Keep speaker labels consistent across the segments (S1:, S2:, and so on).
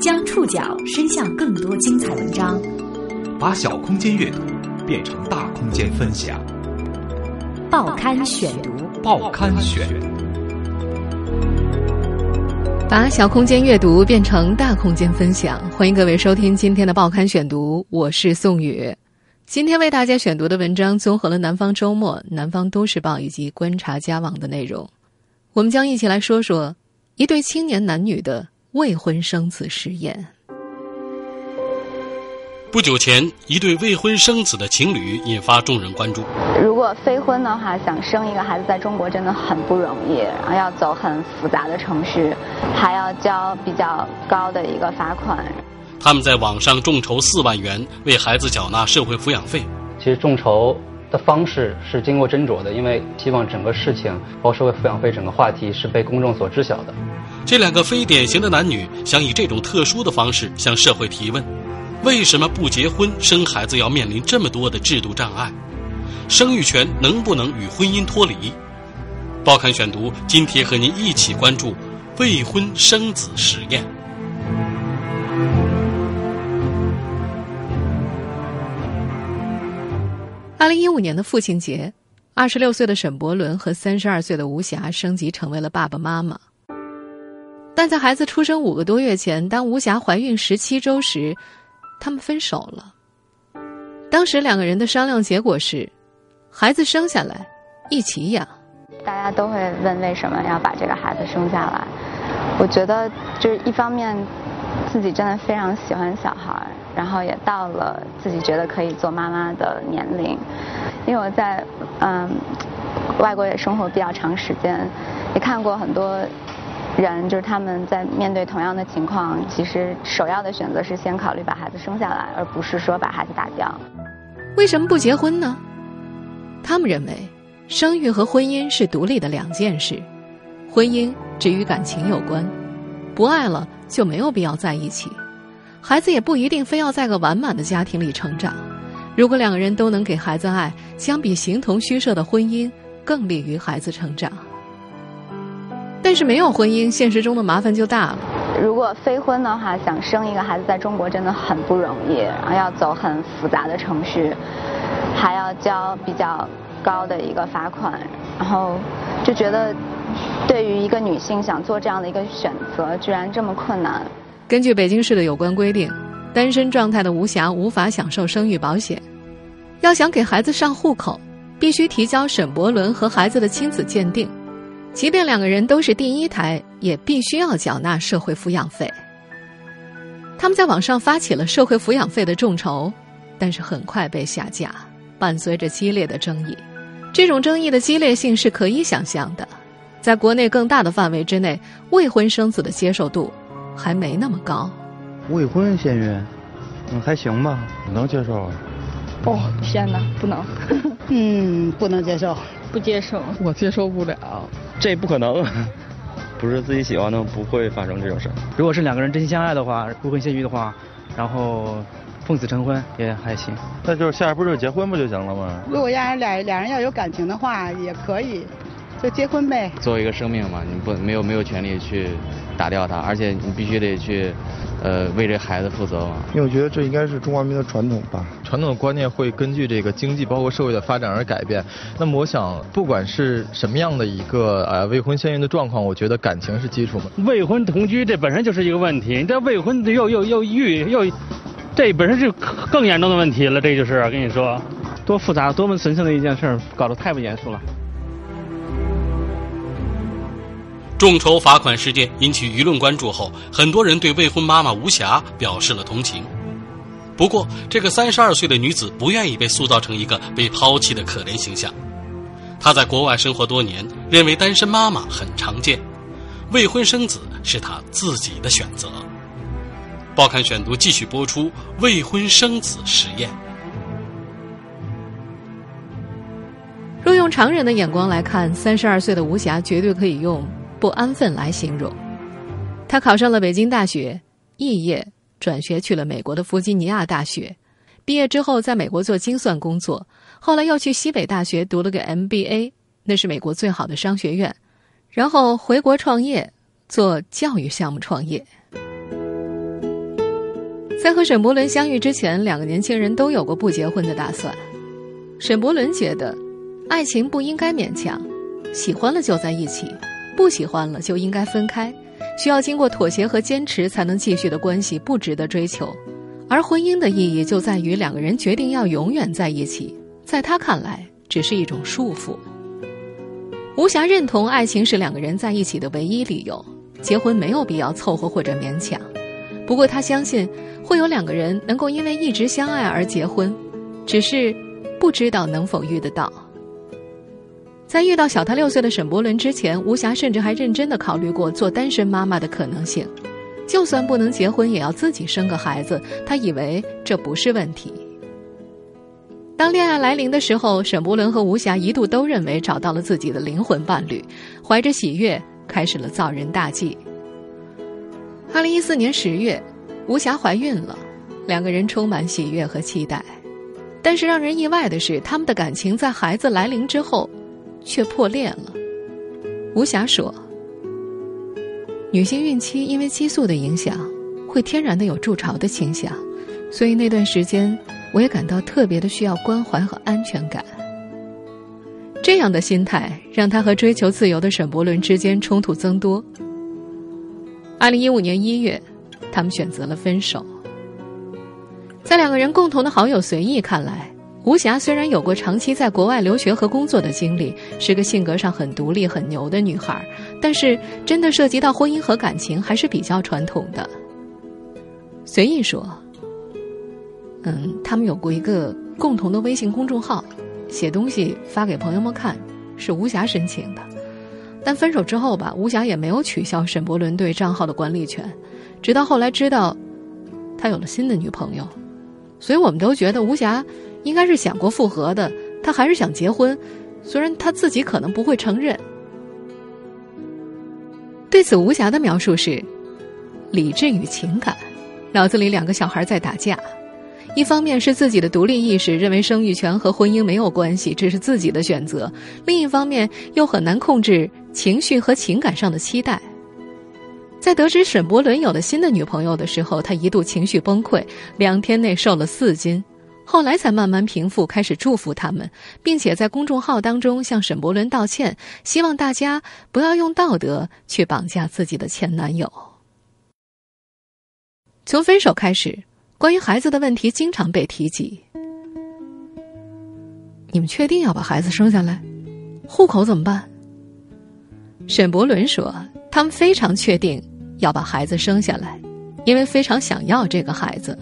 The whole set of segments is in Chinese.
S1: 将触角伸向更多精彩文章，
S2: 把小空间阅读变成大空间分享。
S1: 报刊选读，
S2: 报刊选，
S3: 把小空间阅读变成大空间分享。欢迎各位收听今天的报刊选读，我是宋宇。今天为大家选读的文章综合了《南方周末》《南方都市报》以及《观察家网》的内容。我们将一起来说说一对青年男女的未婚生子实验。
S4: 不久前，一对未婚生子的情侣引发众人关注。
S5: 如果非婚的话，想生一个孩子在中国真的很不容易，然后要走很复杂的程序，还要交比较高的一个罚款。
S4: 他们在网上众筹四万元为孩子缴纳社会抚养费。
S6: 其实众筹的方式是经过斟酌的，因为希望整个事情，包括社会抚养费整个话题是被公众所知晓的。
S4: 这两个非典型的男女想以这种特殊的方式向社会提问。为什么不结婚生孩子要面临这么多的制度障碍？生育权能不能与婚姻脱离？报刊选读今天和您一起关注未婚生子实验。
S3: 二零一五年的父亲节，二十六岁的沈伯伦和三十二岁的吴霞升级成为了爸爸妈妈。但在孩子出生五个多月前，当吴霞怀孕十七周时，他们分手了。当时两个人的商量结果是，孩子生下来一起养。
S5: 大家都会问为什么要把这个孩子生下来？我觉得就是一方面，自己真的非常喜欢小孩，然后也到了自己觉得可以做妈妈的年龄。因为我在嗯外国也生活比较长时间，也看过很多。人就是他们在面对同样的情况，其实首要的选择是先考虑把孩子生下来，而不是说把孩子打掉。
S3: 为什么不结婚呢？他们认为，生育和婚姻是独立的两件事，婚姻只与感情有关，不爱了就没有必要在一起，孩子也不一定非要在个完满的家庭里成长。如果两个人都能给孩子爱，相比形同虚设的婚姻，更利于孩子成长。但是没有婚姻，现实中的麻烦就大了。
S5: 如果非婚的话，想生一个孩子在中国真的很不容易，然后要走很复杂的程序，还要交比较高的一个罚款，然后就觉得对于一个女性想做这样的一个选择，居然这么困难。
S3: 根据北京市的有关规定，单身状态的吴霞无法享受生育保险。要想给孩子上户口，必须提交沈伯伦和孩子的亲子鉴定。即便两个人都是第一胎，也必须要缴纳社会抚养费。他们在网上发起了社会抚养费的众筹，但是很快被下架，伴随着激烈的争议。这种争议的激烈性是可以想象的。在国内更大的范围之内，未婚生子的接受度还没那么高。
S7: 未婚先孕，嗯，还行吧，能接受。
S8: 哦，天哪，不能。
S9: 嗯，不能接受。
S8: 不接受，
S10: 我接受不了，
S11: 这不可能，不是自己喜欢的，不会发生这种事儿。
S6: 如果是两个人真心相爱的话，未婚先孕的话，然后奉子成婚也还行。
S7: 那就是下一步就是结婚不就行了吗？
S9: 如果要是俩俩人要有感情的话，也可以，就结婚呗。
S12: 作为一个生命嘛，你不没有没有权利去打掉它，而且你必须得去。呃，为这孩子负责嘛？
S7: 因为我觉得这应该是中华民族的传统吧。
S13: 传统的观念会根据这个经济包括社会的发展而改变。那么我想，不管是什么样的一个呃未婚先孕的状况，我觉得感情是基础嘛。
S14: 未婚同居这本身就是一个问题，你这未婚又又又育又，这本身就更严重的问题了。这就是跟你说，多复杂多么神圣的一件事，搞得太不严肃了。
S4: 众筹罚款事件引起舆论关注后，很多人对未婚妈妈吴霞表示了同情。不过，这个三十二岁的女子不愿意被塑造成一个被抛弃的可怜形象。她在国外生活多年，认为单身妈妈很常见，未婚生子是她自己的选择。报刊选读继续播出未婚生子实验。
S3: 若用常人的眼光来看，三十二岁的吴霞绝对可以用。不安分来形容，他考上了北京大学，肄业转学去了美国的弗吉尼亚大学，毕业之后在美国做精算工作，后来又去西北大学读了个 MBA，那是美国最好的商学院，然后回国创业，做教育项目创业。在和沈伯伦相遇之前，两个年轻人都有过不结婚的打算。沈伯伦觉得，爱情不应该勉强，喜欢了就在一起，不喜欢了就应该分开，需要经过妥协和坚持才能继续的关系不值得追求。而婚姻的意义就在于两个人决定要永远在一起，在他看来只是一种束缚。吴霞认同爱情是两个人在一起的唯一理由，结婚没有必要凑合或者勉强。不过他相信。会有两个人能够因为一直相爱而结婚，只是不知道能否遇得到。在遇到小他六岁的沈伯伦之前，吴霞甚至还认真的考虑过做单身妈妈的可能性。就算不能结婚，也要自己生个孩子，他以为这不是问题。当恋爱来临的时候，沈伯伦和吴霞一度都认为找到了自己的灵魂伴侣，怀着喜悦开始了造人大计。二零一四年十月。吴霞怀孕了，两个人充满喜悦和期待，但是让人意外的是，他们的感情在孩子来临之后，却破裂了。吴霞说：“女性孕期因为激素的影响，会天然的有筑巢的倾向，所以那段时间我也感到特别的需要关怀和安全感。这样的心态让她和追求自由的沈伯伦之间冲突增多。二零一五年一月。”他们选择了分手。在两个人共同的好友随意看来，吴霞虽然有过长期在国外留学和工作的经历，是个性格上很独立、很牛的女孩，但是真的涉及到婚姻和感情，还是比较传统的。随意说：“嗯，他们有过一个共同的微信公众号，写东西发给朋友们看，是吴霞申请的。但分手之后吧，吴霞也没有取消沈伯伦对账号的管理权。”直到后来知道，他有了新的女朋友，所以我们都觉得吴霞应该是想过复合的。他还是想结婚，虽然他自己可能不会承认。对此，吴霞的描述是：理智与情感，脑子里两个小孩在打架。一方面是自己的独立意识，认为生育权和婚姻没有关系，这是自己的选择；另一方面又很难控制情绪和情感上的期待。在得知沈伯伦有了新的女朋友的时候，他一度情绪崩溃，两天内瘦了四斤，后来才慢慢平复，开始祝福他们，并且在公众号当中向沈伯伦道歉，希望大家不要用道德去绑架自己的前男友。从分手开始，关于孩子的问题经常被提及。你们确定要把孩子生下来？户口怎么办？沈伯伦说，他们非常确定。要把孩子生下来，因为非常想要这个孩子。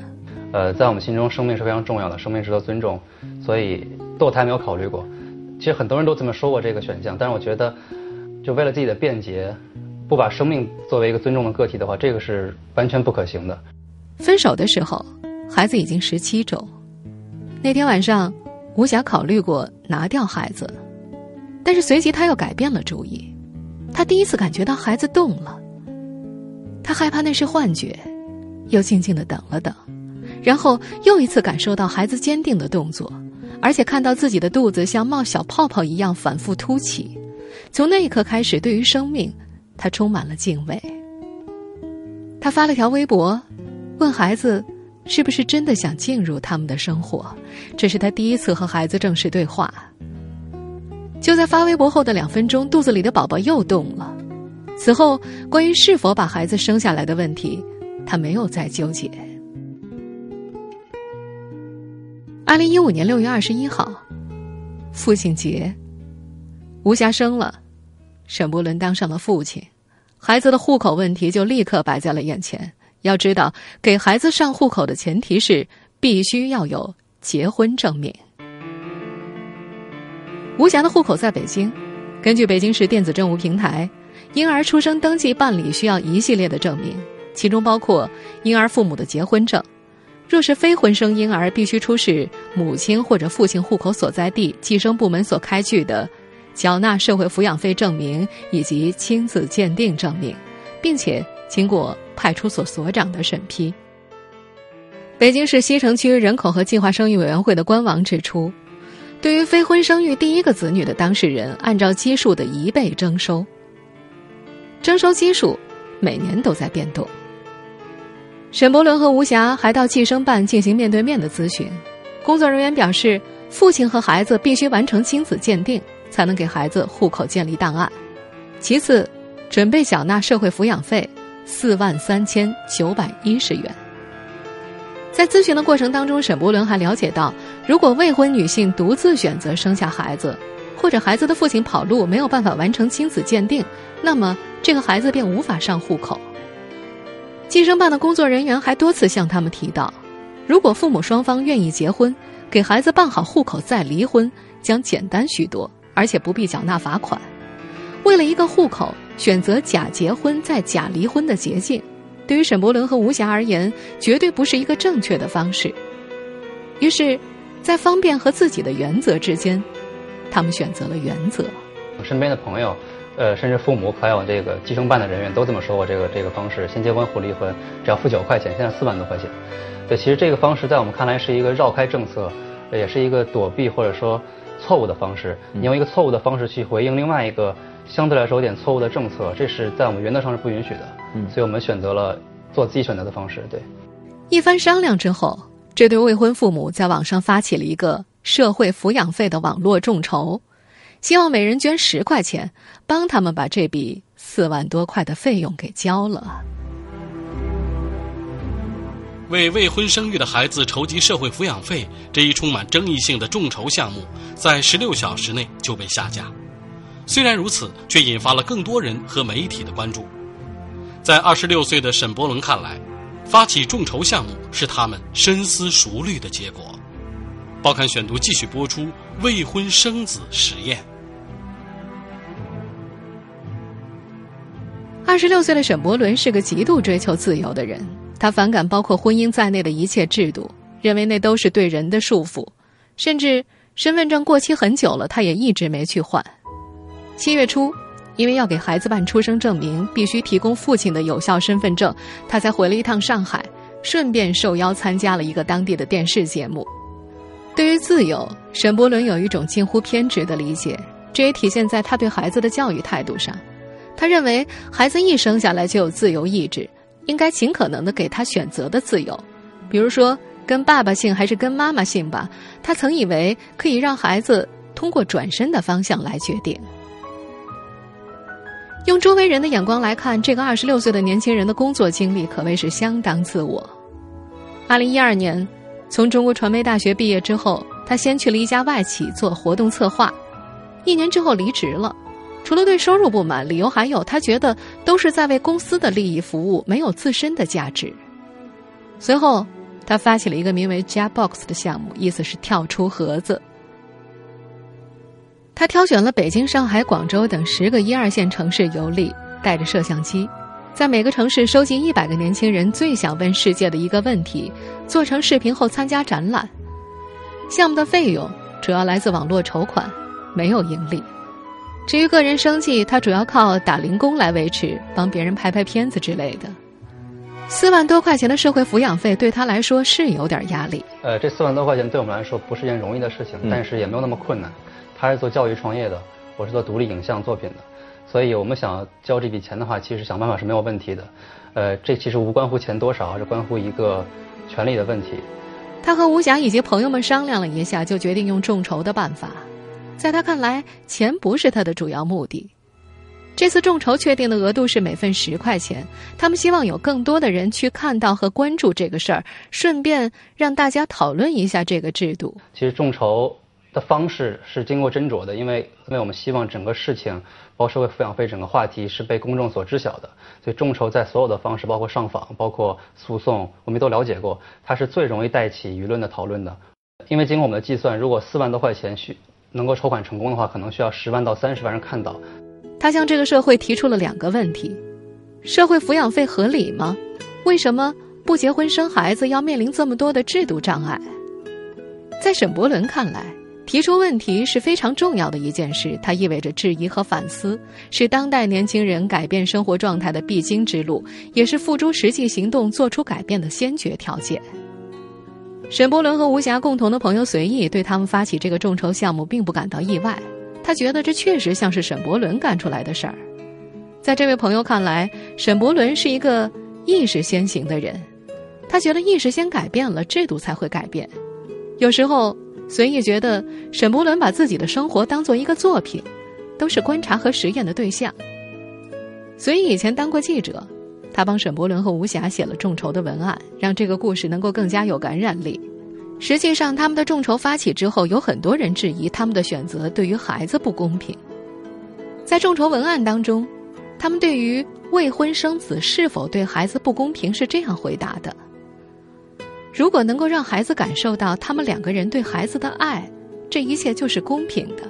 S6: 呃，在我们心中，生命是非常重要的，生命值得尊重，所以堕胎没有考虑过。其实很多人都这么说过这个选项，但是我觉得，就为了自己的便捷，不把生命作为一个尊重的个体的话，这个是完全不可行的。
S3: 分手的时候，孩子已经十七周。那天晚上，吴霞考虑过拿掉孩子，但是随即他又改变了主意。他第一次感觉到孩子动了。他害怕那是幻觉，又静静的等了等，然后又一次感受到孩子坚定的动作，而且看到自己的肚子像冒小泡泡一样反复凸起。从那一刻开始，对于生命，他充满了敬畏。他发了条微博，问孩子是不是真的想进入他们的生活。这是他第一次和孩子正式对话。就在发微博后的两分钟，肚子里的宝宝又动了。此后，关于是否把孩子生下来的问题，他没有再纠结。二零一五年六月二十一号，父亲节，吴霞生了，沈伯伦当上了父亲，孩子的户口问题就立刻摆在了眼前。要知道，给孩子上户口的前提是必须要有结婚证明。吴霞的户口在北京，根据北京市电子政务平台。婴儿出生登记办理需要一系列的证明，其中包括婴儿父母的结婚证；若是非婚生婴儿，必须出示母亲或者父亲户口所在地计生部门所开具的缴纳社会抚养费证明以及亲子鉴定证明，并且经过派出所所长的审批。北京市西城区人口和计划生育委员会的官网指出，对于非婚生育第一个子女的当事人，按照基数的一倍征收。征收基数每年都在变动。沈伯伦和吴霞还到计生办进行面对面的咨询，工作人员表示，父亲和孩子必须完成亲子鉴定，才能给孩子户口建立档案。其次，准备缴纳社会抚养费四万三千九百一十元。在咨询的过程当中，沈伯伦还了解到，如果未婚女性独自选择生下孩子，或者孩子的父亲跑路没有办法完成亲子鉴定，那么这个孩子便无法上户口。计生办的工作人员还多次向他们提到，如果父母双方愿意结婚，给孩子办好户口再离婚，将简单许多，而且不必缴纳罚款。为了一个户口，选择假结婚再假离婚的捷径，对于沈伯伦和吴霞而言，绝对不是一个正确的方式。于是，在方便和自己的原则之间，他们选择了原则。
S6: 我身边的朋友。呃，甚至父母还有这个计生办的人员都这么说过，这个这个方式，先结婚后离婚，只要付九块钱，现在四万多块钱。对，其实这个方式在我们看来是一个绕开政策，也是一个躲避或者说错误的方式。你用一个错误的方式去回应另外一个相对来说有点错误的政策，这是在我们原则上是不允许的。嗯，所以我们选择了做自己选择的方式。对，
S3: 一番商量之后，这对未婚父母在网上发起了一个社会抚养费的网络众筹。希望每人捐十块钱，帮他们把这笔四万多块的费用给交了。
S4: 为未婚生育的孩子筹集社会抚养费这一充满争议性的众筹项目，在十六小时内就被下架。虽然如此，却引发了更多人和媒体的关注。在二十六岁的沈伯伦看来，发起众筹项目是他们深思熟虑的结果。报刊选读继续播出未婚生子实验。
S3: 二十六岁的沈伯伦是个极度追求自由的人，他反感包括婚姻在内的一切制度，认为那都是对人的束缚。甚至身份证过期很久了，他也一直没去换。七月初，因为要给孩子办出生证明，必须提供父亲的有效身份证，他才回了一趟上海，顺便受邀参加了一个当地的电视节目。对于自由，沈伯伦有一种近乎偏执的理解，这也体现在他对孩子的教育态度上。他认为，孩子一生下来就有自由意志，应该尽可能的给他选择的自由。比如说，跟爸爸姓还是跟妈妈姓吧。他曾以为可以让孩子通过转身的方向来决定。用周围人的眼光来看，这个二十六岁的年轻人的工作经历可谓是相当自我。二零一二年。从中国传媒大学毕业之后，他先去了一家外企做活动策划，一年之后离职了。除了对收入不满，理由还有他觉得都是在为公司的利益服务，没有自身的价值。随后，他发起了一个名为 “Jabox” 的项目，意思是跳出盒子。他挑选了北京、上海、广州等十个一二线城市游历，带着摄像机。在每个城市收集一百个年轻人最想问世界的一个问题，做成视频后参加展览。项目的费用主要来自网络筹款，没有盈利。至于个人生计，他主要靠打零工来维持，帮别人拍拍片子之类的。四万多块钱的社会抚养费对他来说是有点压力。
S6: 呃，这四万多块钱对我们来说不是件容易的事情，但是也没有那么困难。他是做教育创业的，我是做独立影像作品的。所以我们想交这笔钱的话，其实想办法是没有问题的。呃，这其实无关乎钱多少，而是关乎一个权利的问题。
S3: 他和吴霞以及朋友们商量了一下，就决定用众筹的办法。在他看来，钱不是他的主要目的。这次众筹确定的额度是每份十块钱。他们希望有更多的人去看到和关注这个事儿，顺便让大家讨论一下这个制度。
S6: 其实众筹。的方式是经过斟酌的，因为因为我们希望整个事情，包括社会抚养费整个话题是被公众所知晓的，所以众筹在所有的方式，包括上访，包括诉讼，我们都了解过，它是最容易带起舆论的讨论的。因为经过我们的计算，如果四万多块钱需能够筹款成功的话，可能需要十万到三十万人看到。
S3: 他向这个社会提出了两个问题：社会抚养费合理吗？为什么不结婚生孩子要面临这么多的制度障碍？在沈伯伦看来。提出问题是非常重要的一件事，它意味着质疑和反思，是当代年轻人改变生活状态的必经之路，也是付诸实际行动做出改变的先决条件。沈伯伦和吴霞共同的朋友随意对他们发起这个众筹项目并不感到意外，他觉得这确实像是沈伯伦干出来的事儿。在这位朋友看来，沈伯伦是一个意识先行的人，他觉得意识先改变了，制度才会改变。有时候，随意觉得沈伯伦把自己的生活当做一个作品，都是观察和实验的对象。所以以前当过记者，他帮沈伯伦和吴霞写了众筹的文案，让这个故事能够更加有感染力。实际上，他们的众筹发起之后，有很多人质疑他们的选择对于孩子不公平。在众筹文案当中，他们对于未婚生子是否对孩子不公平是这样回答的：如果能够让孩子感受到他们两个人对孩子的爱，这一切就是公平的。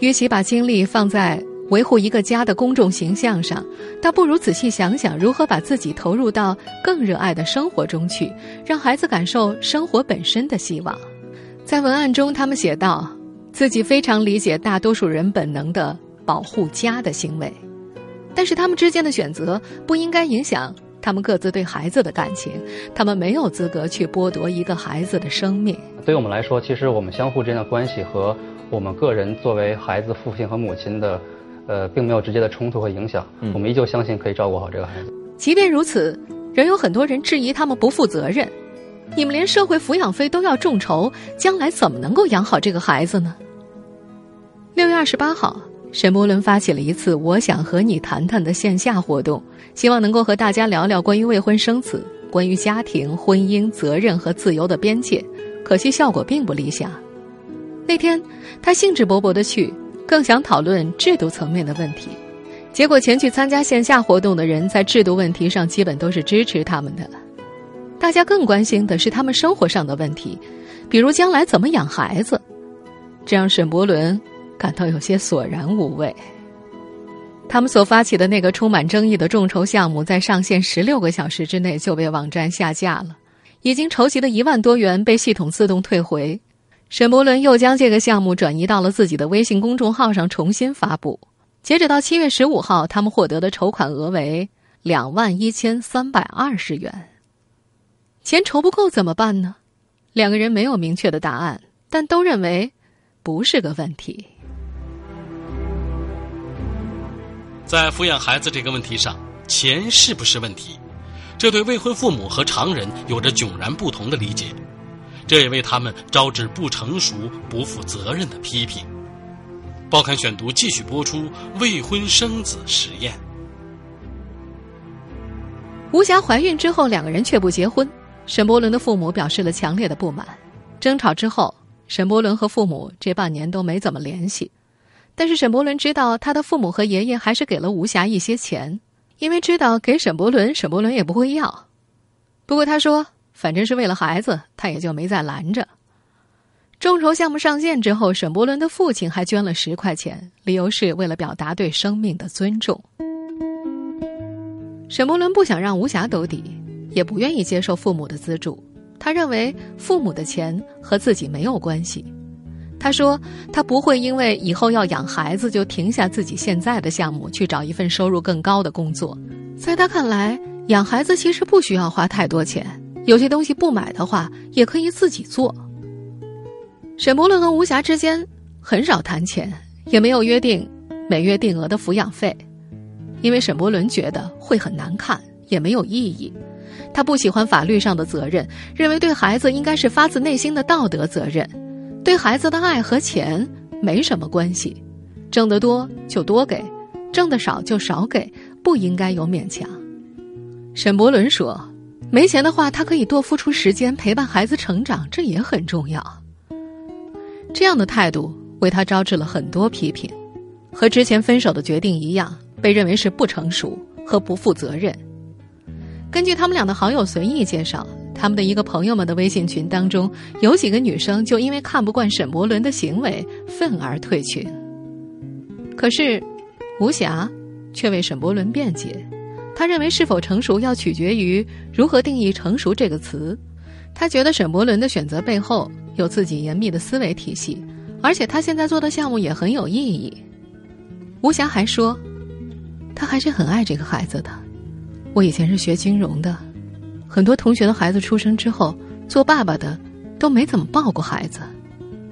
S3: 与其把精力放在维护一个家的公众形象上，倒不如仔细想想如何把自己投入到更热爱的生活中去，让孩子感受生活本身的希望。在文案中，他们写道：“自己非常理解大多数人本能的保护家的行为，但是他们之间的选择不应该影响他们各自对孩子的感情。他们没有资格去剥夺一个孩子的生命。”
S6: 对我们来说，其实我们相互之间的关系和我们个人作为孩子父亲和母亲的。呃，并没有直接的冲突和影响。我们依旧相信可以照顾好这个孩子。
S3: 即便如此，仍有很多人质疑他们不负责任。你们连社会抚养费都要众筹，将来怎么能够养好这个孩子呢？六月二十八号，沈伯伦发起了一次“我想和你谈谈”的线下活动，希望能够和大家聊聊关于未婚生子、关于家庭、婚姻、责任和自由的边界。可惜效果并不理想。那天，他兴致勃勃的去。更想讨论制度层面的问题，结果前去参加线下活动的人在制度问题上基本都是支持他们的。大家更关心的是他们生活上的问题，比如将来怎么养孩子，这让沈伯伦感到有些索然无味。他们所发起的那个充满争议的众筹项目，在上线十六个小时之内就被网站下架了，已经筹集的一万多元被系统自动退回。沈伯伦又将这个项目转移到了自己的微信公众号上重新发布。截止到七月十五号，他们获得的筹款额为两万一千三百二十元。钱筹不够怎么办呢？两个人没有明确的答案，但都认为不是个问题。
S4: 在抚养孩子这个问题上，钱是不是问题？这对未婚父母和常人有着迥然不同的理解。这也为他们招致不成熟、不负责任的批评。报刊选读继续播出未婚生子实验。
S3: 吴霞怀孕之后，两个人却不结婚，沈伯伦的父母表示了强烈的不满。争吵之后，沈伯伦和父母这半年都没怎么联系。但是沈伯伦知道，他的父母和爷爷还是给了吴霞一些钱，因为知道给沈伯伦，沈伯伦也不会要。不过他说。反正是为了孩子，他也就没再拦着。众筹项目上线之后，沈伯伦的父亲还捐了十块钱，理由是为了表达对生命的尊重。沈伯伦不想让吴霞兜底，也不愿意接受父母的资助。他认为父母的钱和自己没有关系。他说他不会因为以后要养孩子就停下自己现在的项目，去找一份收入更高的工作。在他看来，养孩子其实不需要花太多钱。有些东西不买的话，也可以自己做。沈伯伦和吴霞之间很少谈钱，也没有约定每月定额的抚养费，因为沈伯伦觉得会很难看，也没有意义。他不喜欢法律上的责任，认为对孩子应该是发自内心的道德责任。对孩子的爱和钱没什么关系，挣得多就多给，挣得少就少给，不应该有勉强。沈伯伦说。没钱的话，他可以多付出时间陪伴孩子成长，这也很重要。这样的态度为他招致了很多批评，和之前分手的决定一样，被认为是不成熟和不负责任。根据他们俩的好友随意介绍，他们的一个朋友们的微信群当中，有几个女生就因为看不惯沈伯伦的行为，愤而退群。可是，吴霞却为沈伯伦辩解。他认为是否成熟要取决于如何定义“成熟”这个词。他觉得沈伯伦的选择背后有自己严密的思维体系，而且他现在做的项目也很有意义。吴霞还说，他还是很爱这个孩子的。我以前是学金融的，很多同学的孩子出生之后，做爸爸的都没怎么抱过孩子。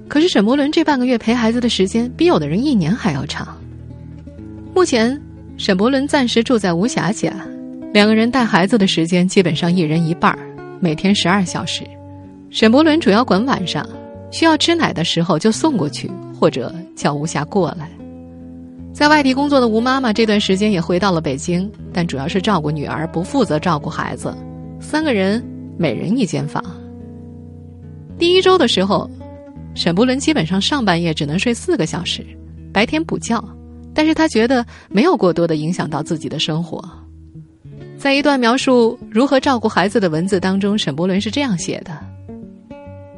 S3: 可是沈伯伦这半个月陪孩子的时间，比有的人一年还要长。目前。沈伯伦暂时住在吴霞家，两个人带孩子的时间基本上一人一半儿，每天十二小时。沈伯伦主要管晚上，需要吃奶的时候就送过去，或者叫吴霞过来。在外地工作的吴妈妈这段时间也回到了北京，但主要是照顾女儿，不负责照顾孩子。三个人每人一间房。第一周的时候，沈伯伦基本上上半夜只能睡四个小时，白天补觉，但是他觉得没有过多的影响到自己的生活。在一段描述如何照顾孩子的文字当中，沈伯伦是这样写的：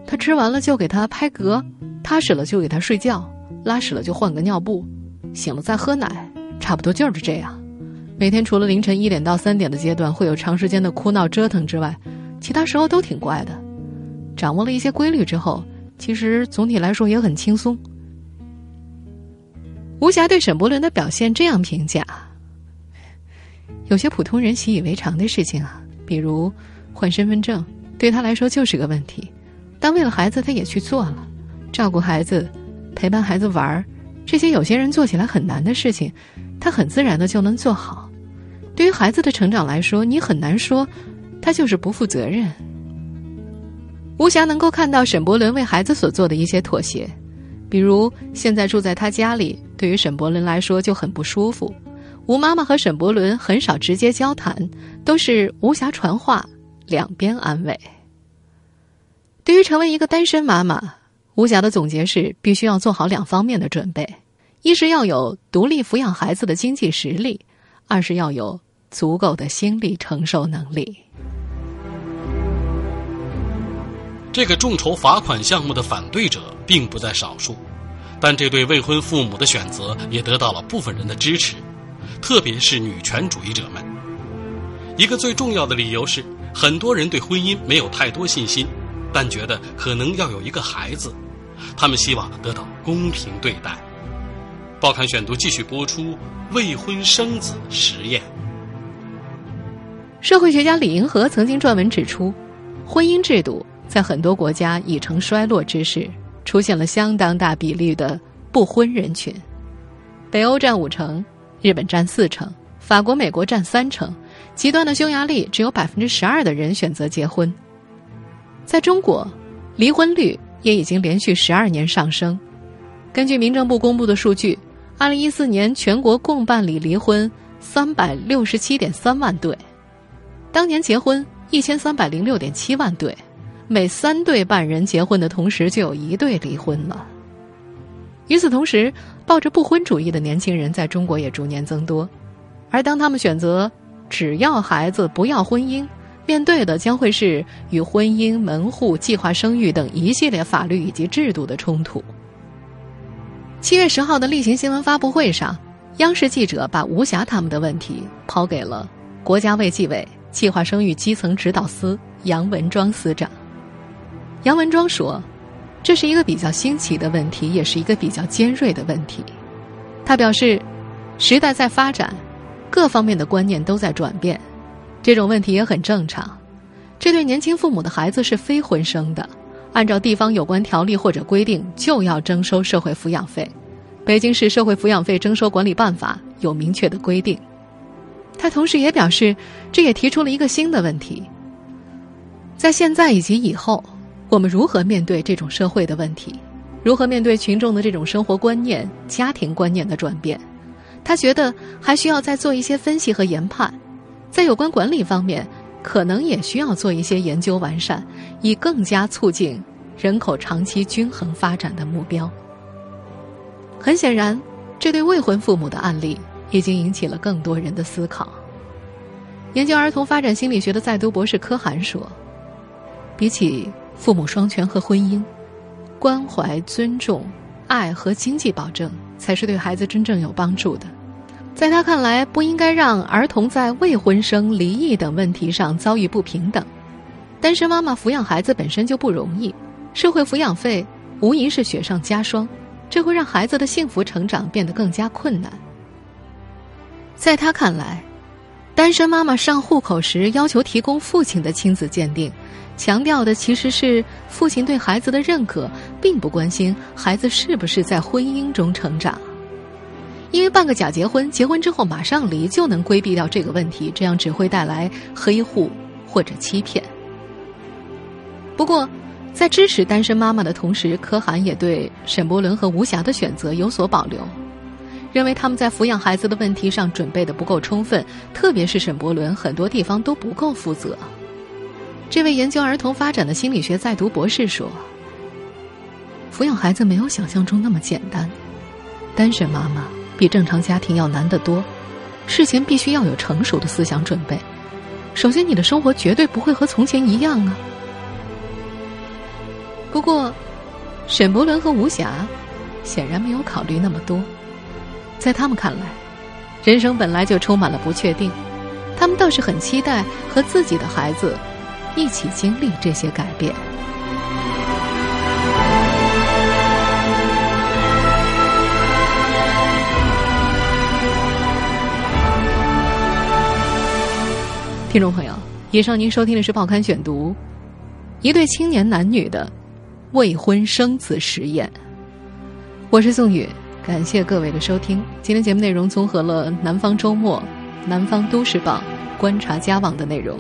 S3: 他吃完了就给他拍嗝，踏实了就给他睡觉，拉屎了就换个尿布。醒了再喝奶，差不多就是这样。每天除了凌晨一点到三点的阶段会有长时间的哭闹折腾之外，其他时候都挺乖的。掌握了一些规律之后，其实总体来说也很轻松。吴霞对沈伯伦的表现这样评价：有些普通人习以为常的事情啊，比如换身份证，对他来说就是个问题，但为了孩子他也去做了。照顾孩子，陪伴孩子玩儿。这些有些人做起来很难的事情，他很自然的就能做好。对于孩子的成长来说，你很难说他就是不负责任。吴霞能够看到沈伯伦为孩子所做的一些妥协，比如现在住在他家里，对于沈伯伦来说就很不舒服。吴妈妈和沈伯伦很少直接交谈，都是吴霞传话，两边安慰。对于成为一个单身妈妈。吴霞的总结是：必须要做好两方面的准备，一是要有独立抚养孩子的经济实力，二是要有足够的心理承受能力。
S4: 这个众筹罚款项目的反对者并不在少数，但这对未婚父母的选择也得到了部分人的支持，特别是女权主义者们。一个最重要的理由是，很多人对婚姻没有太多信心，但觉得可能要有一个孩子。他们希望得到公平对待。报刊选读继续播出未婚生子实验。
S3: 社会学家李银河曾经撰文指出，婚姻制度在很多国家已成衰落之势，出现了相当大比例的不婚人群。北欧占五成，日本占四成，法国、美国占三成，极端的匈牙利只有百分之十二的人选择结婚。在中国，离婚率。也已经连续十二年上升。根据民政部公布的数据，二零一四年全国共办理离婚三百六十七点三万对，当年结婚一千三百零六点七万对，每三对半人结婚的同时就有一对离婚了。与此同时，抱着不婚主义的年轻人在中国也逐年增多，而当他们选择只要孩子不要婚姻。面对的将会是与婚姻、门户、计划生育等一系列法律以及制度的冲突。七月十号的例行新闻发布会上，央视记者把吴霞他们的问题抛给了国家卫计委计划生育基层指导司杨文庄司长。杨文庄说：“这是一个比较新奇的问题，也是一个比较尖锐的问题。”他表示：“时代在发展，各方面的观念都在转变。”这种问题也很正常。这对年轻父母的孩子是非婚生的，按照地方有关条例或者规定，就要征收社会抚养费。北京市社会抚养费征收管理办法有明确的规定。他同时也表示，这也提出了一个新的问题：在现在以及以后，我们如何面对这种社会的问题？如何面对群众的这种生活观念、家庭观念的转变？他觉得还需要再做一些分析和研判。在有关管理方面，可能也需要做一些研究完善，以更加促进人口长期均衡发展的目标。很显然，这对未婚父母的案例已经引起了更多人的思考。研究儿童发展心理学的在读博士柯涵说：“比起父母双全和婚姻，关怀、尊重、爱和经济保证，才是对孩子真正有帮助的。”在他看来，不应该让儿童在未婚生、离异等问题上遭遇不平等。单身妈妈抚养孩子本身就不容易，社会抚养费无疑是雪上加霜，这会让孩子的幸福成长变得更加困难。在他看来，单身妈妈上户口时要求提供父亲的亲子鉴定，强调的其实是父亲对孩子的认可，并不关心孩子是不是在婚姻中成长。因为办个假结婚，结婚之后马上离就能规避掉这个问题，这样只会带来黑户或者欺骗。不过，在支持单身妈妈的同时，柯涵也对沈伯伦和吴霞的选择有所保留，认为他们在抚养孩子的问题上准备的不够充分，特别是沈伯伦很多地方都不够负责。这位研究儿童发展的心理学在读博士说：“抚养孩子没有想象中那么简单，单身妈妈比正常家庭要难得多，事前必须要有成熟的思想准备。首先，你的生活绝对不会和从前一样啊。”不过，沈伯伦和吴霞显然没有考虑那么多，在他们看来，人生本来就充满了不确定，他们倒是很期待和自己的孩子。一起经历这些改变。听众朋友，以上您收听的是《报刊选读》，一对青年男女的未婚生子实验。我是宋宇，感谢各位的收听。今天节目内容综合了《南方周末》《南方都市报》《观察家网》的内容。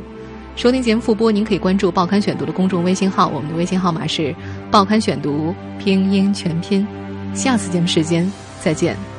S3: 收听节目复播，您可以关注《报刊选读》的公众微信号，我们的微信号码是“报刊选读”拼音全拼。下次节目时间再见。